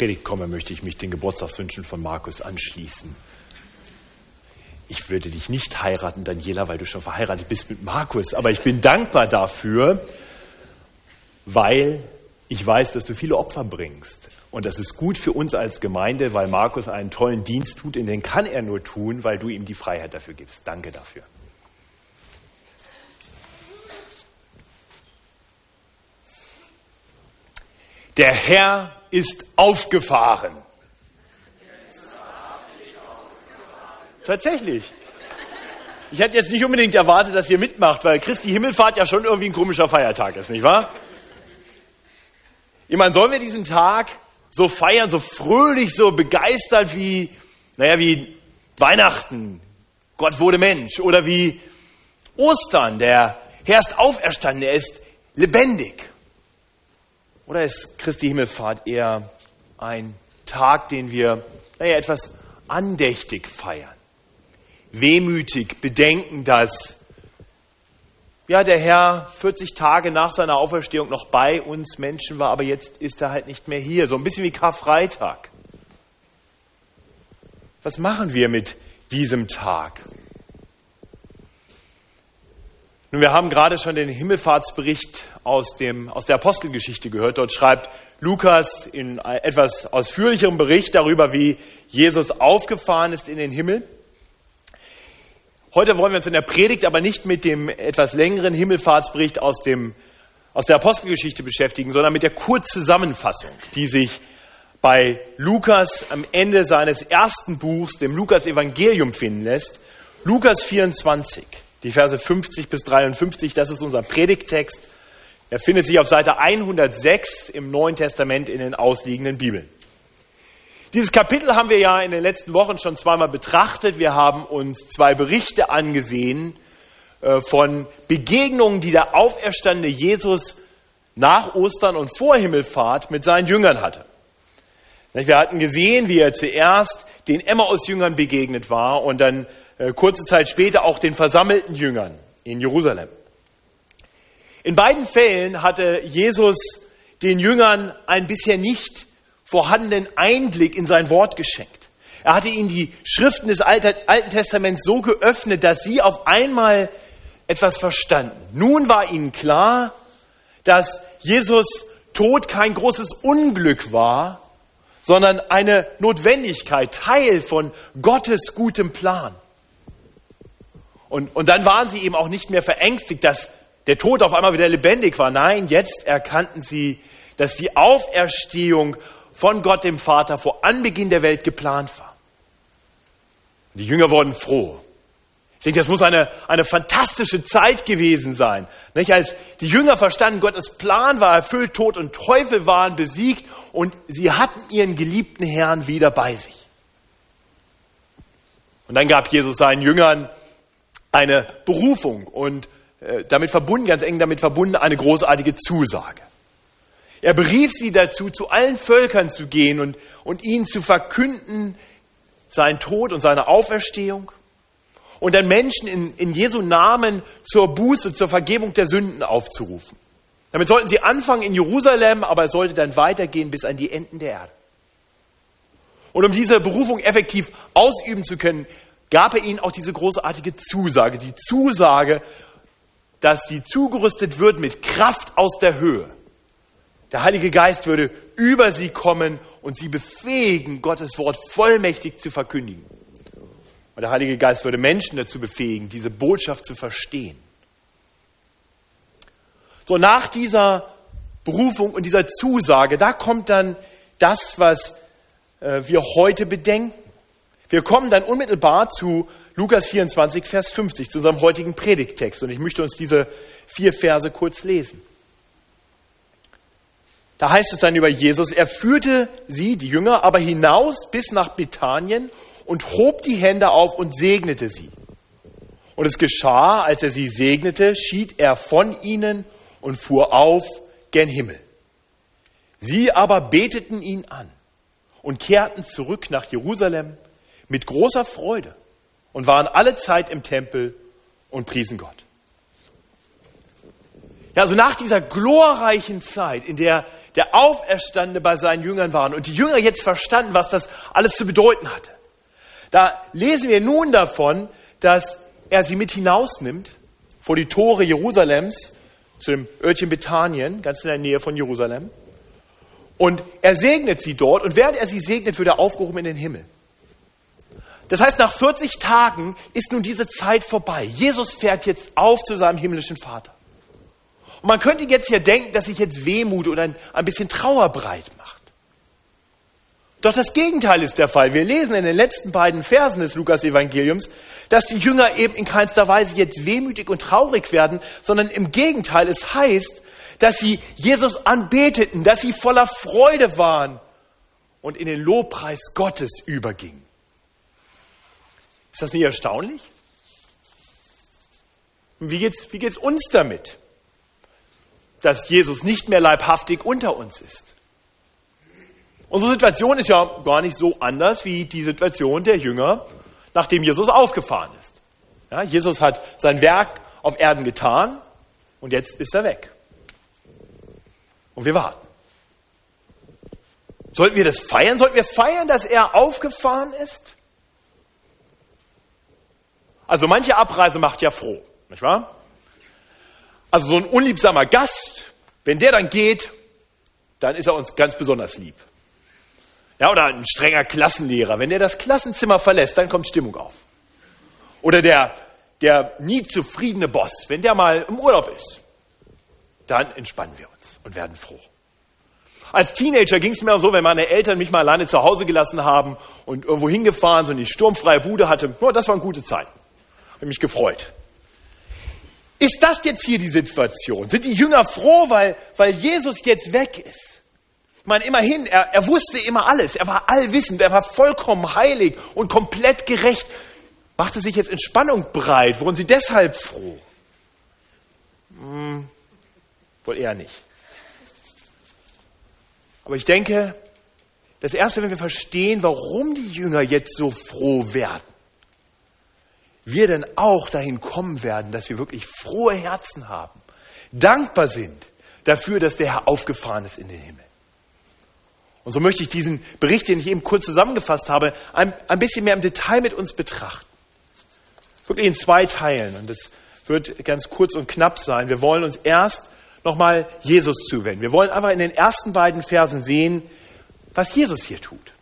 Predigt komme, möchte ich mich den Geburtstagswünschen von Markus anschließen. Ich würde dich nicht heiraten, Daniela, weil du schon verheiratet bist mit Markus, aber ich bin dankbar dafür, weil ich weiß, dass du viele Opfer bringst. Und das ist gut für uns als Gemeinde, weil Markus einen tollen Dienst tut, und den kann er nur tun, weil du ihm die Freiheit dafür gibst. Danke dafür. Der Herr ist aufgefahren. Tatsächlich. Ich hätte jetzt nicht unbedingt erwartet, dass ihr mitmacht, weil Christi Himmelfahrt ja schon irgendwie ein komischer Feiertag ist, nicht wahr? Ich meine, sollen wir diesen Tag so feiern, so fröhlich, so begeistert wie, naja, wie Weihnachten, Gott wurde Mensch, oder wie Ostern, der Herr ist auferstanden, er ist lebendig. Oder ist Christi Himmelfahrt eher ein Tag, den wir naja, etwas andächtig feiern? Wehmütig bedenken, dass ja, der Herr 40 Tage nach seiner Auferstehung noch bei uns Menschen war, aber jetzt ist er halt nicht mehr hier. So ein bisschen wie Karfreitag. Was machen wir mit diesem Tag? Nun, wir haben gerade schon den Himmelfahrtsbericht aus, dem, aus der Apostelgeschichte gehört. Dort schreibt Lukas in etwas ausführlicherem Bericht darüber, wie Jesus aufgefahren ist in den Himmel. Heute wollen wir uns in der Predigt aber nicht mit dem etwas längeren Himmelfahrtsbericht aus, dem, aus der Apostelgeschichte beschäftigen, sondern mit der Kurzzusammenfassung, die sich bei Lukas am Ende seines ersten Buchs, dem Lukas-Evangelium, finden lässt. Lukas 24. Die Verse 50 bis 53, das ist unser Predigttext. Er findet sich auf Seite 106 im Neuen Testament in den ausliegenden Bibeln. Dieses Kapitel haben wir ja in den letzten Wochen schon zweimal betrachtet. Wir haben uns zwei Berichte angesehen äh, von Begegnungen, die der auferstandene Jesus nach Ostern und vor Himmelfahrt mit seinen Jüngern hatte. Wir hatten gesehen, wie er zuerst den Emmaus-Jüngern begegnet war und dann kurze Zeit später auch den versammelten Jüngern in Jerusalem. In beiden Fällen hatte Jesus den Jüngern einen bisher nicht vorhandenen Einblick in sein Wort geschenkt. Er hatte ihnen die Schriften des Alten Testaments so geöffnet, dass sie auf einmal etwas verstanden. Nun war ihnen klar, dass Jesus Tod kein großes Unglück war, sondern eine Notwendigkeit, Teil von Gottes gutem Plan. Und, und dann waren sie eben auch nicht mehr verängstigt, dass der Tod auf einmal wieder lebendig war. Nein, jetzt erkannten sie, dass die Auferstehung von Gott dem Vater vor Anbeginn der Welt geplant war. Die Jünger wurden froh. Ich denke, das muss eine, eine fantastische Zeit gewesen sein. Nicht? Als die Jünger verstanden, Gottes Plan war erfüllt, Tod und Teufel waren besiegt und sie hatten ihren geliebten Herrn wieder bei sich. Und dann gab Jesus seinen Jüngern eine Berufung und äh, damit verbunden, ganz eng damit verbunden, eine großartige Zusage. Er berief sie dazu, zu allen Völkern zu gehen und, und ihnen zu verkünden, seinen Tod und seine Auferstehung und dann Menschen in, in Jesu Namen zur Buße, zur Vergebung der Sünden aufzurufen. Damit sollten sie anfangen in Jerusalem, aber es sollte dann weitergehen bis an die Enden der Erde. Und um diese Berufung effektiv ausüben zu können, gab er ihnen auch diese großartige Zusage, die Zusage, dass sie zugerüstet wird mit Kraft aus der Höhe. Der Heilige Geist würde über sie kommen und sie befähigen, Gottes Wort vollmächtig zu verkündigen. Und der Heilige Geist würde Menschen dazu befähigen, diese Botschaft zu verstehen. So, nach dieser Berufung und dieser Zusage, da kommt dann das, was äh, wir heute bedenken. Wir kommen dann unmittelbar zu Lukas 24, Vers 50, zu unserem heutigen Predigttext. Und ich möchte uns diese vier Verse kurz lesen. Da heißt es dann über Jesus, er führte sie, die Jünger, aber hinaus bis nach Bethanien und hob die Hände auf und segnete sie. Und es geschah, als er sie segnete, schied er von ihnen und fuhr auf gen Himmel. Sie aber beteten ihn an und kehrten zurück nach Jerusalem mit großer Freude und waren alle Zeit im Tempel und priesen Gott. Ja, also nach dieser glorreichen Zeit, in der der Auferstandene bei seinen Jüngern waren und die Jünger jetzt verstanden, was das alles zu bedeuten hatte. Da lesen wir nun davon, dass er sie mit hinausnimmt vor die Tore Jerusalems zu dem Örtchen Bethanien, ganz in der Nähe von Jerusalem. Und er segnet sie dort und während er sie segnet, wird er aufgehoben in den Himmel. Das heißt, nach 40 Tagen ist nun diese Zeit vorbei. Jesus fährt jetzt auf zu seinem himmlischen Vater. Und man könnte jetzt hier denken, dass sich jetzt Wehmut oder ein, ein bisschen Trauer breit macht. Doch das Gegenteil ist der Fall. Wir lesen in den letzten beiden Versen des Lukas-Evangeliums, dass die Jünger eben in keinster Weise jetzt wehmütig und traurig werden, sondern im Gegenteil, es heißt, dass sie Jesus anbeteten, dass sie voller Freude waren und in den Lobpreis Gottes übergingen. Ist das nicht erstaunlich? Und wie geht's, wie geht's uns damit, dass Jesus nicht mehr leibhaftig unter uns ist? Unsere Situation ist ja gar nicht so anders wie die Situation der Jünger, nachdem Jesus aufgefahren ist. Ja, Jesus hat sein Werk auf Erden getan und jetzt ist er weg. Und wir warten. Sollten wir das feiern? Sollten wir feiern, dass er aufgefahren ist? Also manche Abreise macht ja froh, nicht wahr? Also so ein unliebsamer Gast, wenn der dann geht, dann ist er uns ganz besonders lieb. Ja, oder ein strenger Klassenlehrer, wenn der das Klassenzimmer verlässt, dann kommt Stimmung auf. Oder der, der nie zufriedene Boss, wenn der mal im Urlaub ist, dann entspannen wir uns und werden froh. Als Teenager ging es mir so, wenn meine Eltern mich mal alleine zu Hause gelassen haben und irgendwo hingefahren so eine sturmfreie Bude hatte, oh, das waren gute Zeiten habe mich gefreut. Ist das jetzt hier die Situation? Sind die Jünger froh, weil, weil Jesus jetzt weg ist? Ich meine, immerhin, er, er wusste immer alles. Er war allwissend, er war vollkommen heilig und komplett gerecht. Machte sich jetzt Entspannung breit. Wurden sie deshalb froh? Hm, wohl eher nicht. Aber ich denke, das Erste, wenn wir verstehen, warum die Jünger jetzt so froh werden, wir denn auch dahin kommen werden, dass wir wirklich frohe Herzen haben, dankbar sind dafür, dass der Herr aufgefahren ist in den Himmel. Und so möchte ich diesen Bericht, den ich eben kurz zusammengefasst habe, ein, ein bisschen mehr im Detail mit uns betrachten. Wirklich in zwei Teilen. Und das wird ganz kurz und knapp sein. Wir wollen uns erst nochmal Jesus zuwenden. Wir wollen einfach in den ersten beiden Versen sehen, was Jesus hier tut.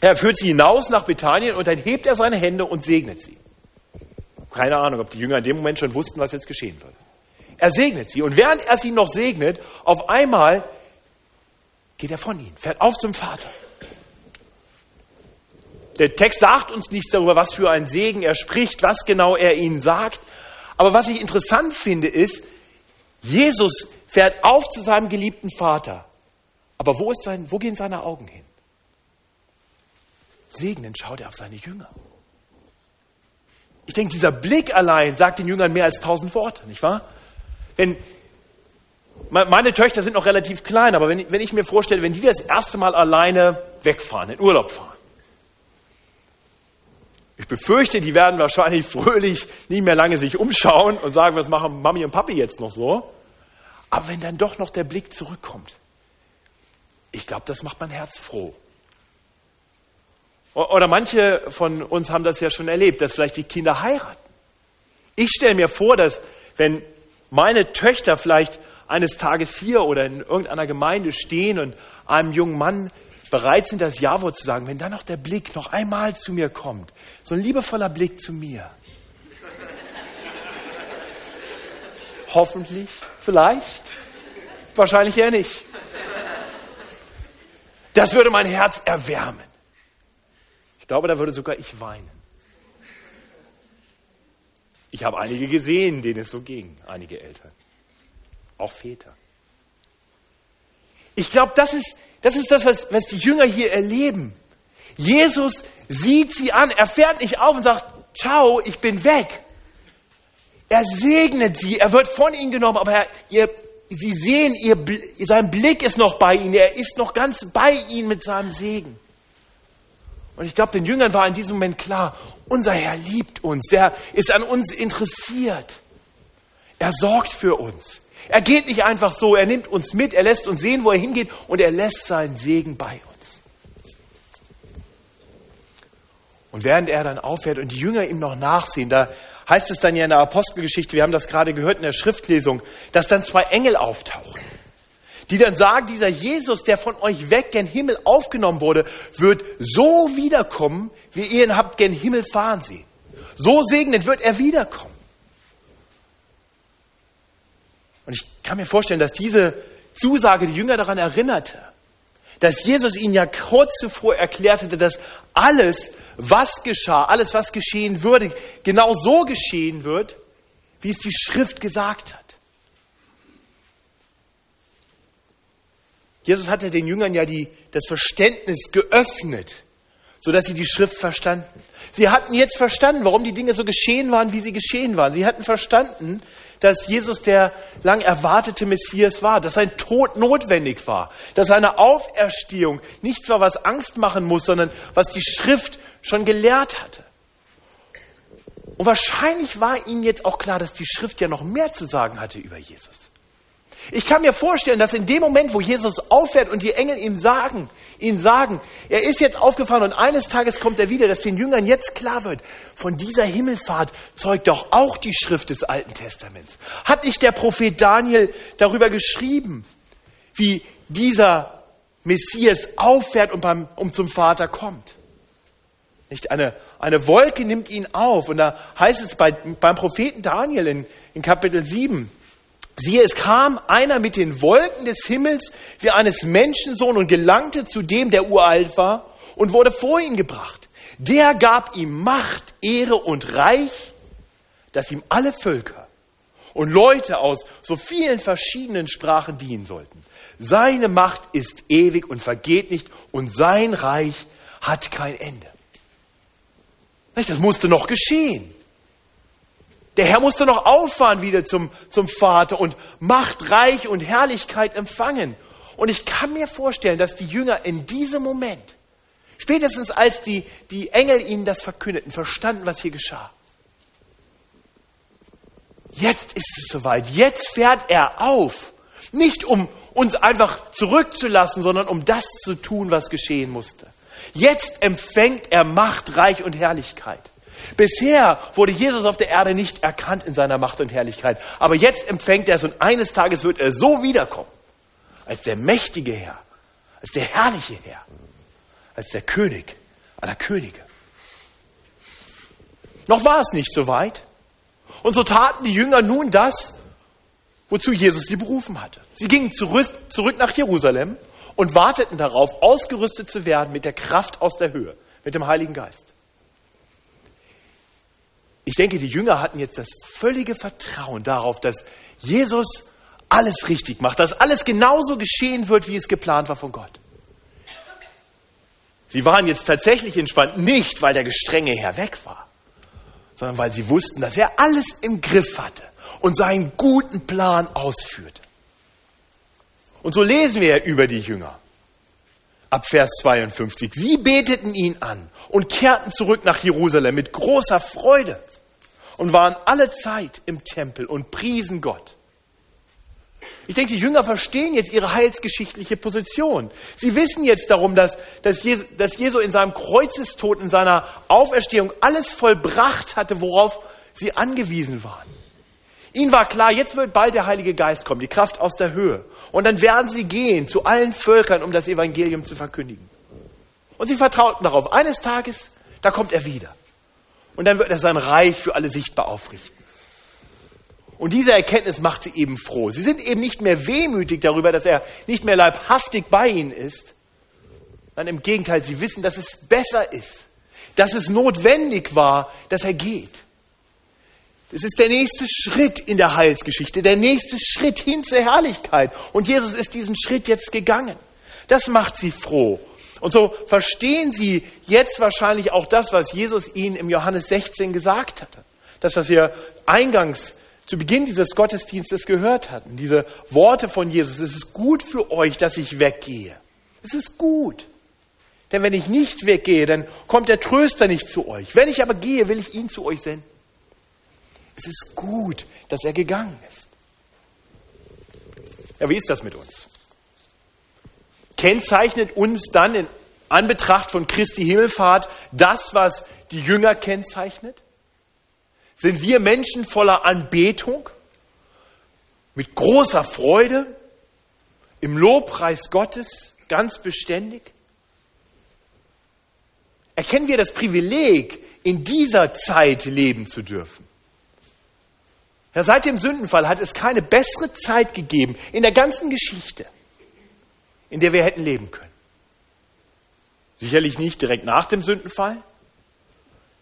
Er führt sie hinaus nach Bethanien und dann hebt er seine Hände und segnet sie. Keine Ahnung, ob die Jünger in dem Moment schon wussten, was jetzt geschehen würde. Er segnet sie. Und während er sie noch segnet, auf einmal geht er von ihnen, fährt auf zum Vater. Der Text sagt uns nichts darüber, was für ein Segen er spricht, was genau er ihnen sagt. Aber was ich interessant finde, ist, Jesus fährt auf zu seinem geliebten Vater. Aber wo, ist sein, wo gehen seine Augen hin? Segnend schaut er auf seine Jünger. Ich denke, dieser Blick allein sagt den Jüngern mehr als tausend Worte, nicht wahr? Wenn, meine Töchter sind noch relativ klein, aber wenn, wenn ich mir vorstelle, wenn die das erste Mal alleine wegfahren, in Urlaub fahren, ich befürchte, die werden wahrscheinlich fröhlich nie mehr lange sich umschauen und sagen, was machen Mami und Papi jetzt noch so? Aber wenn dann doch noch der Blick zurückkommt, ich glaube, das macht mein Herz froh. Oder manche von uns haben das ja schon erlebt, dass vielleicht die Kinder heiraten. Ich stelle mir vor, dass wenn meine Töchter vielleicht eines Tages hier oder in irgendeiner Gemeinde stehen und einem jungen Mann bereit sind, das Ja-Wort zu sagen, wenn dann noch der Blick noch einmal zu mir kommt, so ein liebevoller Blick zu mir. Hoffentlich, vielleicht, wahrscheinlich eher nicht. Das würde mein Herz erwärmen. Ich glaube, da würde sogar ich weinen. Ich habe einige gesehen, denen es so ging, einige Eltern, auch Väter. Ich glaube, das ist, das ist das, was, was die Jünger hier erleben. Jesus sieht sie an, er fährt nicht auf und sagt, ciao, ich bin weg. Er segnet sie, er wird von ihnen genommen, aber er, ihr, sie sehen, ihr, sein Blick ist noch bei ihnen, er ist noch ganz bei ihnen mit seinem Segen. Und ich glaube, den Jüngern war in diesem Moment klar, unser Herr liebt uns, der ist an uns interessiert. Er sorgt für uns. Er geht nicht einfach so, er nimmt uns mit, er lässt uns sehen, wo er hingeht und er lässt seinen Segen bei uns. Und während er dann auffährt und die Jünger ihm noch nachsehen, da heißt es dann ja in der Apostelgeschichte, wir haben das gerade gehört in der Schriftlesung, dass dann zwei Engel auftauchen, die dann sagen, dieser Jesus, der von euch weg gen Himmel aufgenommen wurde, wird so wiederkommen, wie ihr ihn habt gen Himmel fahren sehen. So segnend wird er wiederkommen. Und ich kann mir vorstellen, dass diese Zusage die Jünger daran erinnerte, dass Jesus ihnen ja kurz zuvor erklärt hatte, dass alles, was geschah, alles, was geschehen würde, genau so geschehen wird, wie es die Schrift gesagt hat. Jesus hatte den Jüngern ja die, das Verständnis geöffnet, sodass sie die Schrift verstanden. Sie hatten jetzt verstanden, warum die Dinge so geschehen waren, wie sie geschehen waren. Sie hatten verstanden, dass Jesus der lang erwartete Messias war, dass sein Tod notwendig war, dass seine Auferstehung nichts war, was Angst machen muss, sondern was die Schrift schon gelehrt hatte. Und wahrscheinlich war ihnen jetzt auch klar, dass die Schrift ja noch mehr zu sagen hatte über Jesus. Ich kann mir vorstellen, dass in dem Moment, wo Jesus auffährt und die Engel ihm sagen, ihn sagen, er ist jetzt aufgefahren und eines Tages kommt er wieder, dass den Jüngern jetzt klar wird, von dieser Himmelfahrt zeugt doch auch die Schrift des Alten Testaments. Hat nicht der Prophet Daniel darüber geschrieben, wie dieser Messias auffährt und beim, um zum Vater kommt? Nicht eine, eine Wolke nimmt ihn auf und da heißt es bei, beim Propheten Daniel in, in Kapitel 7, Siehe, es kam einer mit den Wolken des Himmels wie eines Menschensohn und gelangte zu dem, der uralt war, und wurde vor ihn gebracht. Der gab ihm Macht, Ehre und Reich, dass ihm alle Völker und Leute aus so vielen verschiedenen Sprachen dienen sollten. Seine Macht ist ewig und vergeht nicht und sein Reich hat kein Ende. Das musste noch geschehen. Der Herr musste noch auffahren wieder zum, zum Vater und Macht, Reich und Herrlichkeit empfangen. Und ich kann mir vorstellen, dass die Jünger in diesem Moment, spätestens als die, die Engel ihnen das verkündeten, verstanden, was hier geschah. Jetzt ist es soweit. Jetzt fährt er auf. Nicht um uns einfach zurückzulassen, sondern um das zu tun, was geschehen musste. Jetzt empfängt er Macht, Reich und Herrlichkeit. Bisher wurde Jesus auf der Erde nicht erkannt in seiner Macht und Herrlichkeit. Aber jetzt empfängt er es und eines Tages wird er so wiederkommen. Als der mächtige Herr, als der herrliche Herr, als der König aller Könige. Noch war es nicht so weit. Und so taten die Jünger nun das, wozu Jesus sie berufen hatte. Sie gingen zurück, nach Jerusalem und warteten darauf, ausgerüstet zu werden mit der Kraft aus der Höhe, mit dem Heiligen Geist. Ich denke, die Jünger hatten jetzt das völlige Vertrauen darauf, dass Jesus alles richtig macht, dass alles genauso geschehen wird, wie es geplant war von Gott. Sie waren jetzt tatsächlich entspannt, nicht weil der gestrenge Herr weg war, sondern weil sie wussten, dass er alles im Griff hatte und seinen guten Plan ausführte. Und so lesen wir über die Jünger ab Vers 52. Sie beteten ihn an und kehrten zurück nach Jerusalem mit großer Freude und waren alle Zeit im Tempel und priesen Gott. Ich denke, die Jünger verstehen jetzt ihre heilsgeschichtliche Position. Sie wissen jetzt darum, dass, dass, Jesu, dass Jesu in seinem Kreuzestod, in seiner Auferstehung alles vollbracht hatte, worauf sie angewiesen waren. Ihnen war klar, jetzt wird bald der Heilige Geist kommen, die Kraft aus der Höhe. Und dann werden sie gehen zu allen Völkern, um das Evangelium zu verkündigen. Und sie vertrauten darauf, eines Tages, da kommt er wieder. Und dann wird er sein Reich für alle sichtbar aufrichten. Und diese Erkenntnis macht sie eben froh. Sie sind eben nicht mehr wehmütig darüber, dass er nicht mehr leibhaftig bei ihnen ist. Nein, im Gegenteil, sie wissen, dass es besser ist, dass es notwendig war, dass er geht. Es ist der nächste Schritt in der Heilsgeschichte, der nächste Schritt hin zur Herrlichkeit. Und Jesus ist diesen Schritt jetzt gegangen. Das macht sie froh. Und so verstehen sie jetzt wahrscheinlich auch das, was Jesus ihnen im Johannes 16 gesagt hatte. Das, was wir eingangs zu Beginn dieses Gottesdienstes gehört hatten. Diese Worte von Jesus. Es ist gut für euch, dass ich weggehe. Es ist gut. Denn wenn ich nicht weggehe, dann kommt der Tröster nicht zu euch. Wenn ich aber gehe, will ich ihn zu euch senden. Es ist gut, dass er gegangen ist. Ja, wie ist das mit uns? Kennzeichnet uns dann in Anbetracht von Christi Himmelfahrt das, was die Jünger kennzeichnet? Sind wir Menschen voller Anbetung, mit großer Freude, im Lobpreis Gottes, ganz beständig? Erkennen wir das Privileg, in dieser Zeit leben zu dürfen? Ja, seit dem Sündenfall hat es keine bessere Zeit gegeben in der ganzen Geschichte, in der wir hätten leben können. Sicherlich nicht direkt nach dem Sündenfall,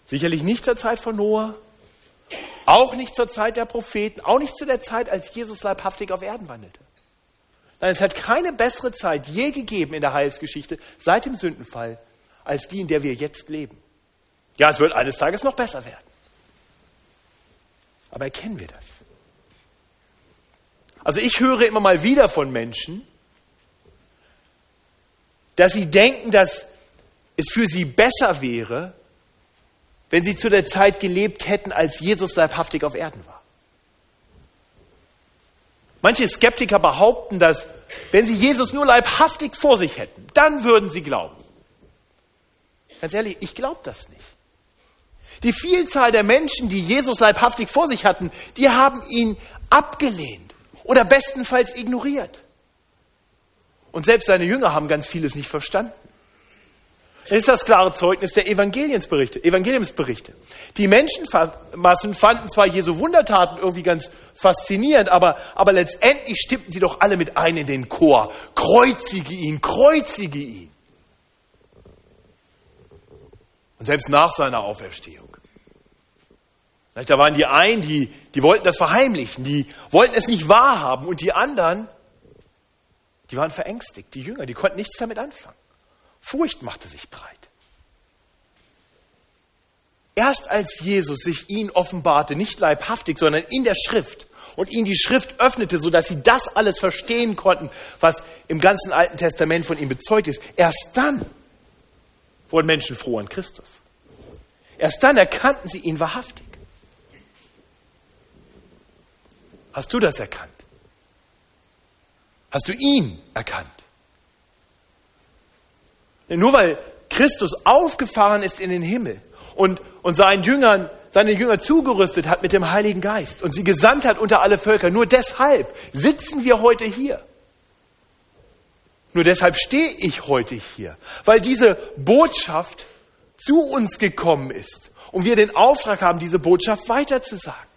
sicherlich nicht zur Zeit von Noah, auch nicht zur Zeit der Propheten, auch nicht zu der Zeit, als Jesus leibhaftig auf Erden wandelte. Nein, es hat keine bessere Zeit je gegeben in der Heilsgeschichte seit dem Sündenfall als die, in der wir jetzt leben. Ja, es wird eines Tages noch besser werden. Aber erkennen wir das? Also ich höre immer mal wieder von Menschen, dass sie denken, dass es für sie besser wäre, wenn sie zu der Zeit gelebt hätten, als Jesus leibhaftig auf Erden war. Manche Skeptiker behaupten, dass wenn sie Jesus nur leibhaftig vor sich hätten, dann würden sie glauben. Ganz ehrlich, ich glaube das nicht. Die Vielzahl der Menschen, die Jesus leibhaftig vor sich hatten, die haben ihn abgelehnt oder bestenfalls ignoriert. Und selbst seine Jünger haben ganz vieles nicht verstanden. Das ist das klare Zeugnis der Evangeliumsberichte. Evangeliumsberichte. Die Menschenmassen fanden zwar Jesu Wundertaten irgendwie ganz faszinierend, aber, aber letztendlich stimmten sie doch alle mit ein in den Chor. Kreuzige ihn, kreuzige ihn. Und selbst nach seiner Auferstehung. Da waren die einen, die, die wollten das verheimlichen, die wollten es nicht wahrhaben und die anderen, die waren verängstigt, die Jünger, die konnten nichts damit anfangen. Furcht machte sich breit. Erst als Jesus sich ihnen offenbarte, nicht leibhaftig, sondern in der Schrift und ihnen die Schrift öffnete, sodass sie das alles verstehen konnten, was im ganzen Alten Testament von ihm bezeugt ist, erst dann wurden Menschen froh an Christus. Erst dann erkannten sie ihn wahrhaftig. Hast du das erkannt? Hast du ihn erkannt? Denn nur weil Christus aufgefahren ist in den Himmel und, und seinen Jüngern, seine Jünger zugerüstet hat mit dem Heiligen Geist und sie gesandt hat unter alle Völker, nur deshalb sitzen wir heute hier. Nur deshalb stehe ich heute hier, weil diese Botschaft zu uns gekommen ist und wir den Auftrag haben, diese Botschaft weiterzusagen.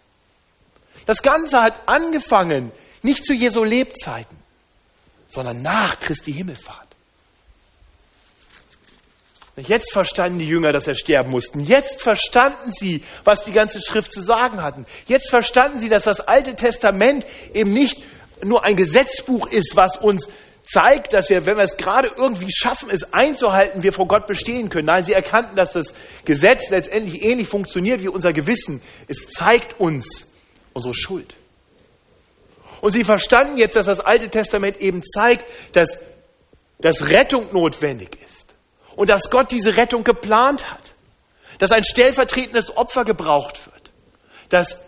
Das Ganze hat angefangen, nicht zu Jesu Lebzeiten, sondern nach Christi Himmelfahrt. Jetzt verstanden die Jünger, dass er sterben mussten. Jetzt verstanden sie, was die ganze Schrift zu sagen hatten. Jetzt verstanden sie, dass das Alte Testament eben nicht nur ein Gesetzbuch ist, was uns zeigt, dass wir, wenn wir es gerade irgendwie schaffen, es einzuhalten, wir vor Gott bestehen können. Nein, sie erkannten, dass das Gesetz letztendlich ähnlich funktioniert wie unser Gewissen. Es zeigt uns unsere Schuld. Und sie verstanden jetzt, dass das Alte Testament eben zeigt, dass, dass Rettung notwendig ist und dass Gott diese Rettung geplant hat, dass ein stellvertretendes Opfer gebraucht wird, dass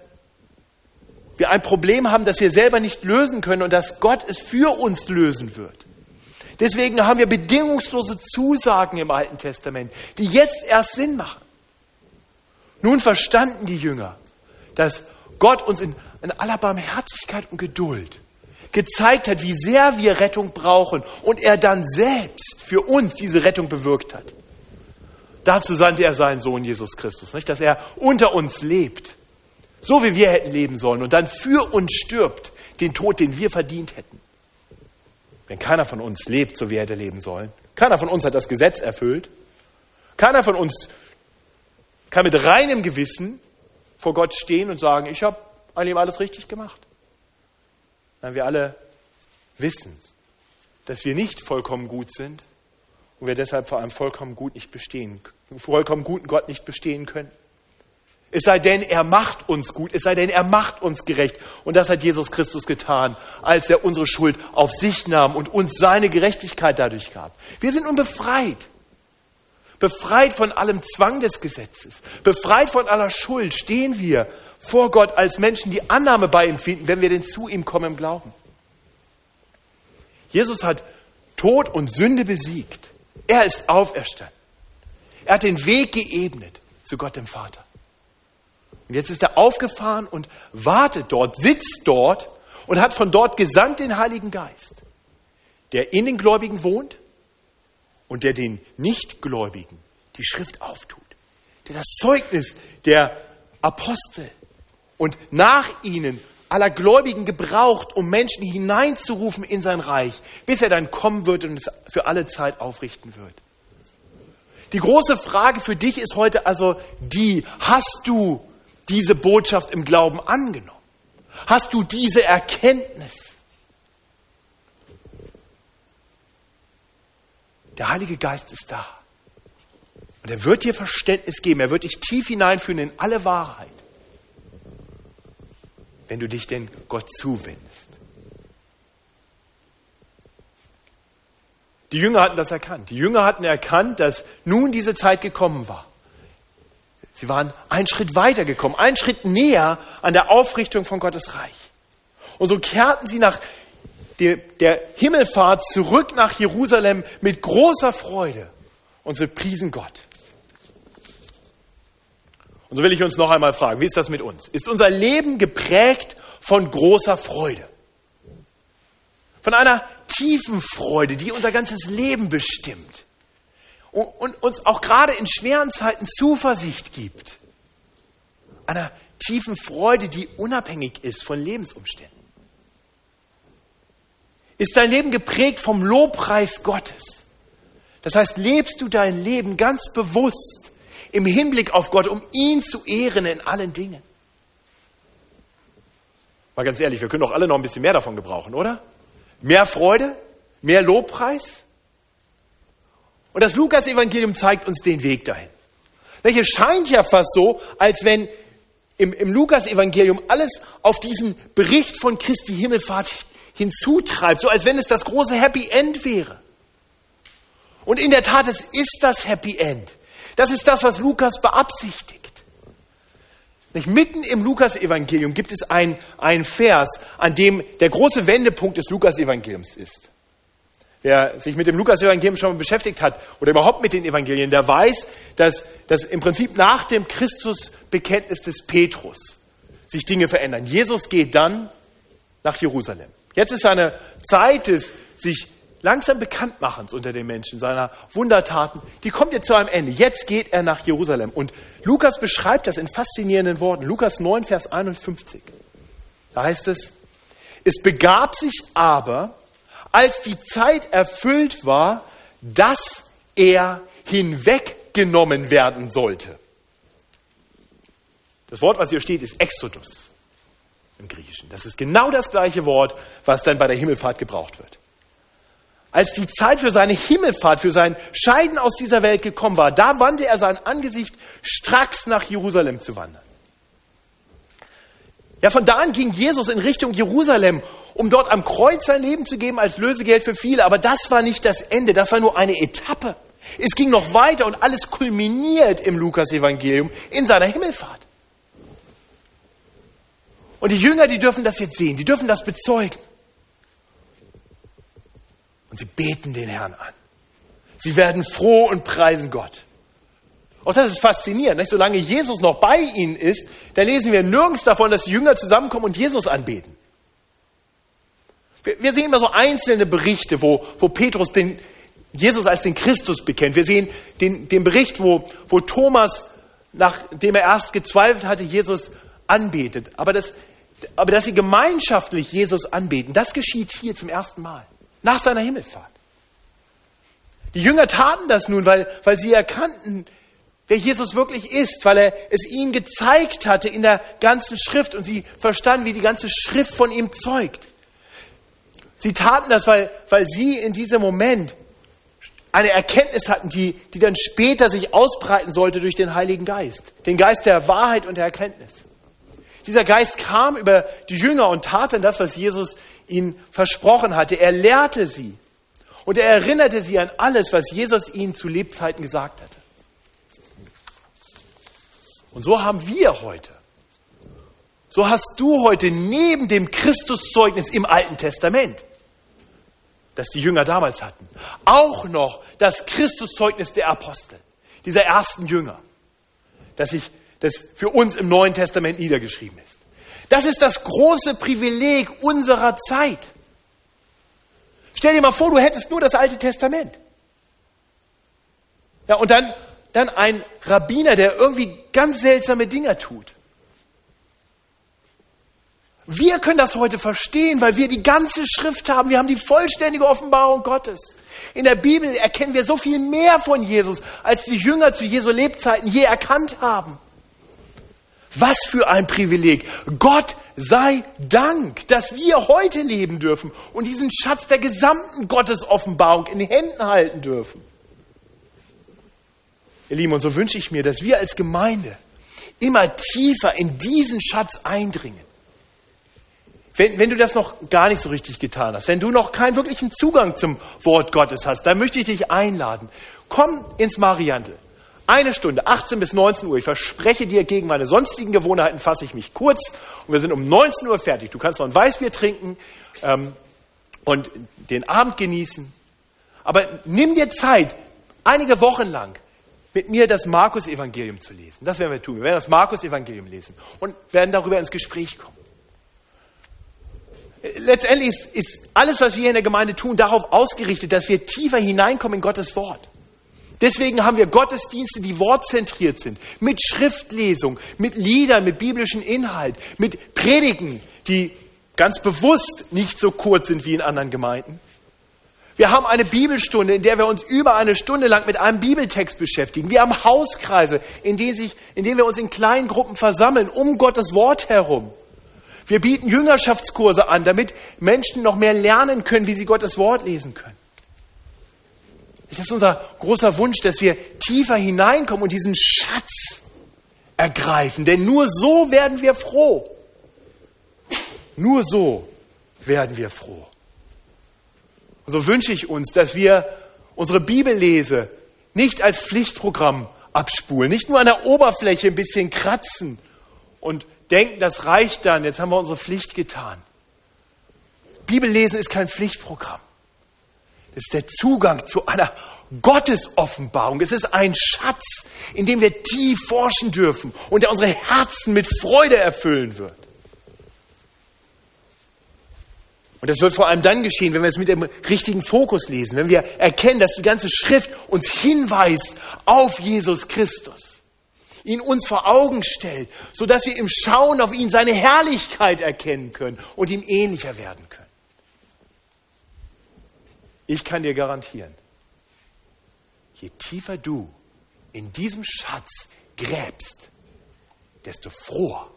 wir ein Problem haben, das wir selber nicht lösen können und dass Gott es für uns lösen wird. Deswegen haben wir bedingungslose Zusagen im Alten Testament, die jetzt erst Sinn machen. Nun verstanden die Jünger, dass Gott uns in, in aller Barmherzigkeit und Geduld gezeigt hat, wie sehr wir Rettung brauchen und er dann selbst für uns diese Rettung bewirkt hat. Dazu sandte er seinen Sohn Jesus Christus, nicht? dass er unter uns lebt, so wie wir hätten leben sollen und dann für uns stirbt, den Tod, den wir verdient hätten. Wenn keiner von uns lebt, so wie er hätte leben sollen, keiner von uns hat das Gesetz erfüllt, keiner von uns kann mit reinem Gewissen vor Gott stehen und sagen, ich habe eigentlich alles richtig gemacht. Nein, wir alle wissen, dass wir nicht vollkommen gut sind und wir deshalb vor einem vollkommen gut nicht bestehen, vollkommen guten Gott nicht bestehen können. Es sei denn, er macht uns gut, es sei denn, er macht uns gerecht. Und das hat Jesus Christus getan, als er unsere Schuld auf sich nahm und uns seine Gerechtigkeit dadurch gab. Wir sind nun befreit. Befreit von allem Zwang des Gesetzes. Befreit von aller Schuld stehen wir vor Gott als Menschen, die Annahme bei ihm finden, wenn wir denn zu ihm kommen im Glauben. Jesus hat Tod und Sünde besiegt. Er ist auferstanden. Er hat den Weg geebnet zu Gott dem Vater. Und jetzt ist er aufgefahren und wartet dort, sitzt dort und hat von dort gesandt den Heiligen Geist, der in den Gläubigen wohnt und der den Nichtgläubigen die Schrift auftut, der das Zeugnis der Apostel und nach ihnen aller Gläubigen gebraucht, um Menschen hineinzurufen in sein Reich, bis er dann kommen wird und es für alle Zeit aufrichten wird. Die große Frage für dich ist heute also die, hast du diese Botschaft im Glauben angenommen? Hast du diese Erkenntnis? Der Heilige Geist ist da. Und er wird dir Verständnis geben. Er wird dich tief hineinführen in alle Wahrheit. Wenn du dich denn Gott zuwendest. Die Jünger hatten das erkannt. Die Jünger hatten erkannt, dass nun diese Zeit gekommen war. Sie waren einen Schritt weiter gekommen, einen Schritt näher an der Aufrichtung von Gottes Reich. Und so kehrten sie nach der, Himmelfahrt zurück nach Jerusalem mit großer Freude und sie priesen Gott. Und so will ich uns noch einmal fragen, wie ist das mit uns? Ist unser Leben geprägt von großer Freude? Von einer tiefen Freude, die unser ganzes Leben bestimmt? und uns auch gerade in schweren Zeiten Zuversicht gibt. Einer tiefen Freude, die unabhängig ist von Lebensumständen. Ist dein Leben geprägt vom Lobpreis Gottes? Das heißt, lebst du dein Leben ganz bewusst im Hinblick auf Gott, um ihn zu ehren in allen Dingen? Mal ganz ehrlich, wir können doch alle noch ein bisschen mehr davon gebrauchen, oder? Mehr Freude? Mehr Lobpreis? Und das Lukas-Evangelium zeigt uns den Weg dahin. Es scheint ja fast so, als wenn im, im Lukas-Evangelium alles auf diesen Bericht von Christi Himmelfahrt hinzutreibt, so als wenn es das große Happy End wäre. Und in der Tat, es ist das Happy End. Das ist das, was Lukas beabsichtigt. Nicht? Mitten im Lukas-Evangelium gibt es einen Vers, an dem der große Wendepunkt des Lukas-Evangeliums ist. Wer sich mit dem Lukas-Evangelium schon beschäftigt hat oder überhaupt mit den Evangelien, der weiß, dass, dass im Prinzip nach dem Christusbekenntnis des Petrus sich Dinge verändern. Jesus geht dann nach Jerusalem. Jetzt ist seine Zeit des sich langsam Bekanntmachens unter den Menschen, seiner Wundertaten, die kommt jetzt zu einem Ende. Jetzt geht er nach Jerusalem. Und Lukas beschreibt das in faszinierenden Worten. Lukas 9, Vers 51. Da heißt es, es begab sich aber, als die Zeit erfüllt war, dass er hinweggenommen werden sollte. Das Wort, was hier steht, ist Exodus im Griechischen. Das ist genau das gleiche Wort, was dann bei der Himmelfahrt gebraucht wird. Als die Zeit für seine Himmelfahrt, für sein Scheiden aus dieser Welt gekommen war, da wandte er sein Angesicht stracks nach Jerusalem zu wandern. Ja, von da an ging Jesus in Richtung Jerusalem, um dort am Kreuz sein Leben zu geben als Lösegeld für viele. Aber das war nicht das Ende, das war nur eine Etappe. Es ging noch weiter und alles kulminiert im Lukas-Evangelium in seiner Himmelfahrt. Und die Jünger, die dürfen das jetzt sehen, die dürfen das bezeugen. Und sie beten den Herrn an. Sie werden froh und preisen Gott. Auch das ist faszinierend. Nicht? Solange Jesus noch bei ihnen ist, da lesen wir nirgends davon, dass die Jünger zusammenkommen und Jesus anbeten. Wir, wir sehen immer so einzelne Berichte, wo, wo Petrus den, Jesus als den Christus bekennt. Wir sehen den, den Bericht, wo, wo Thomas, nachdem er erst gezweifelt hatte, Jesus anbetet. Aber, das, aber dass sie gemeinschaftlich Jesus anbeten, das geschieht hier zum ersten Mal, nach seiner Himmelfahrt. Die Jünger taten das nun, weil, weil sie erkannten, wer Jesus wirklich ist, weil er es ihnen gezeigt hatte in der ganzen Schrift und sie verstanden, wie die ganze Schrift von ihm zeugt. Sie taten das, weil, weil sie in diesem Moment eine Erkenntnis hatten, die, die dann später sich ausbreiten sollte durch den Heiligen Geist, den Geist der Wahrheit und der Erkenntnis. Dieser Geist kam über die Jünger und tat dann das, was Jesus ihnen versprochen hatte. Er lehrte sie und er erinnerte sie an alles, was Jesus ihnen zu Lebzeiten gesagt hatte. Und so haben wir heute, so hast du heute neben dem Christuszeugnis im Alten Testament das die Jünger damals hatten. Auch noch das Christuszeugnis der Apostel, dieser ersten Jünger, das, ich, das für uns im Neuen Testament niedergeschrieben ist. Das ist das große Privileg unserer Zeit. Stell dir mal vor, du hättest nur das Alte Testament. Ja, und dann, dann ein Rabbiner, der irgendwie ganz seltsame Dinge tut. Wir können das heute verstehen, weil wir die ganze Schrift haben. Wir haben die vollständige Offenbarung Gottes. In der Bibel erkennen wir so viel mehr von Jesus, als die Jünger zu Jesu Lebzeiten je erkannt haben. Was für ein Privileg. Gott sei Dank, dass wir heute leben dürfen und diesen Schatz der gesamten Gottesoffenbarung in den Händen halten dürfen. Ihr Lieben, und so wünsche ich mir, dass wir als Gemeinde immer tiefer in diesen Schatz eindringen. Wenn, wenn, du das noch gar nicht so richtig getan hast, wenn du noch keinen wirklichen Zugang zum Wort Gottes hast, dann möchte ich dich einladen. Komm ins Mariandel. Eine Stunde, 18 bis 19 Uhr. Ich verspreche dir, gegen meine sonstigen Gewohnheiten fasse ich mich kurz. Und wir sind um 19 Uhr fertig. Du kannst noch ein Weißbier trinken ähm, und den Abend genießen. Aber nimm dir Zeit, einige Wochen lang mit mir das Markus-Evangelium zu lesen. Das werden wir tun. Wir werden das Markus-Evangelium lesen und werden darüber ins Gespräch kommen letztendlich ist, ist alles, was wir hier in der Gemeinde tun, darauf ausgerichtet, dass wir tiefer hineinkommen in Gottes Wort. Deswegen haben wir Gottesdienste, die wortzentriert sind, mit Schriftlesung, mit Liedern, mit biblischem Inhalt, mit Predigen, die ganz bewusst nicht so kurz sind wie in anderen Gemeinden. Wir haben eine Bibelstunde, in der wir uns über eine Stunde lang mit einem Bibeltext beschäftigen. Wir haben Hauskreise, in denen, sich, in denen wir uns in kleinen Gruppen versammeln, um Gottes Wort herum. Wir bieten Jüngerschaftskurse an, damit Menschen noch mehr lernen können, wie sie Gottes Wort lesen können. Das ist unser großer Wunsch, dass wir tiefer hineinkommen und diesen Schatz ergreifen. Denn nur so werden wir froh. Nur so werden wir froh. Und so wünsche ich uns, dass wir unsere Bibellese nicht als Pflichtprogramm abspulen, nicht nur an der Oberfläche ein bisschen kratzen und denken, das reicht dann, jetzt haben wir unsere Pflicht getan. Bibellesen ist kein Pflichtprogramm. Ist der Zugang zu einer Gottesoffenbarung. Es ist ein Schatz, in dem wir tief forschen dürfen und der unsere Herzen mit Freude erfüllen wird. Und das wird vor allem dann geschehen, wenn wir es mit dem richtigen Fokus lesen, wenn wir erkennen, dass die ganze Schrift uns hinweist auf Jesus Christus ihn uns vor Augen stellt, sodass wir im Schauen auf ihn seine Herrlichkeit erkennen können und ihm ähnlicher werden. Ich kann dir garantieren, je tiefer du in diesem Schatz gräbst, desto froher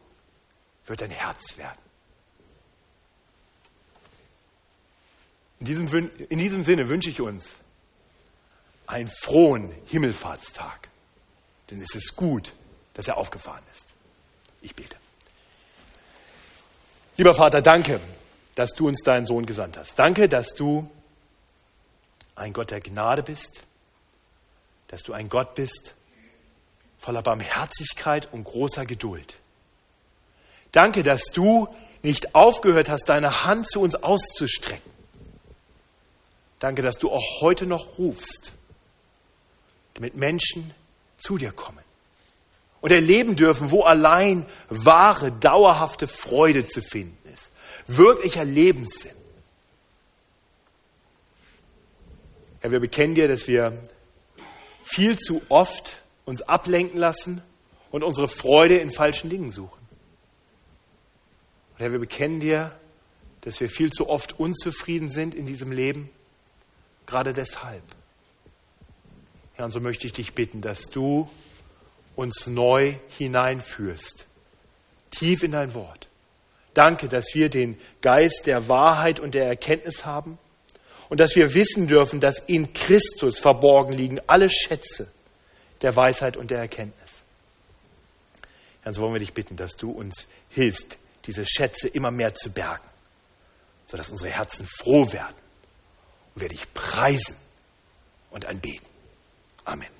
wird dein Herz werden. In diesem, in diesem Sinne wünsche ich uns einen frohen Himmelfahrtstag. Denn es ist gut, dass er aufgefahren ist. Ich bete. Lieber Vater, danke, dass du uns deinen Sohn gesandt hast. Danke, dass du ein Gott der Gnade bist, dass du ein Gott bist voller Barmherzigkeit und großer Geduld. Danke, dass du nicht aufgehört hast, deine Hand zu uns auszustrecken. Danke, dass du auch heute noch rufst, damit Menschen zu dir kommen und erleben dürfen, wo allein wahre, dauerhafte Freude zu finden ist. Wirklicher Lebenssinn. Herr, wir bekennen dir, dass wir viel zu oft uns ablenken lassen und unsere Freude in falschen Dingen suchen. Und Herr, wir bekennen dir, dass wir viel zu oft unzufrieden sind in diesem Leben, gerade deshalb. Herr, und so möchte ich dich bitten, dass du uns neu hineinführst, tief in dein Wort. Danke, dass wir den Geist der Wahrheit und der Erkenntnis haben und dass wir wissen dürfen, dass in Christus verborgen liegen alle Schätze der Weisheit und der Erkenntnis. Herr, so wollen wir dich bitten, dass du uns hilfst, diese Schätze immer mehr zu bergen, sodass unsere Herzen froh werden und wir dich preisen und anbeten. Amen.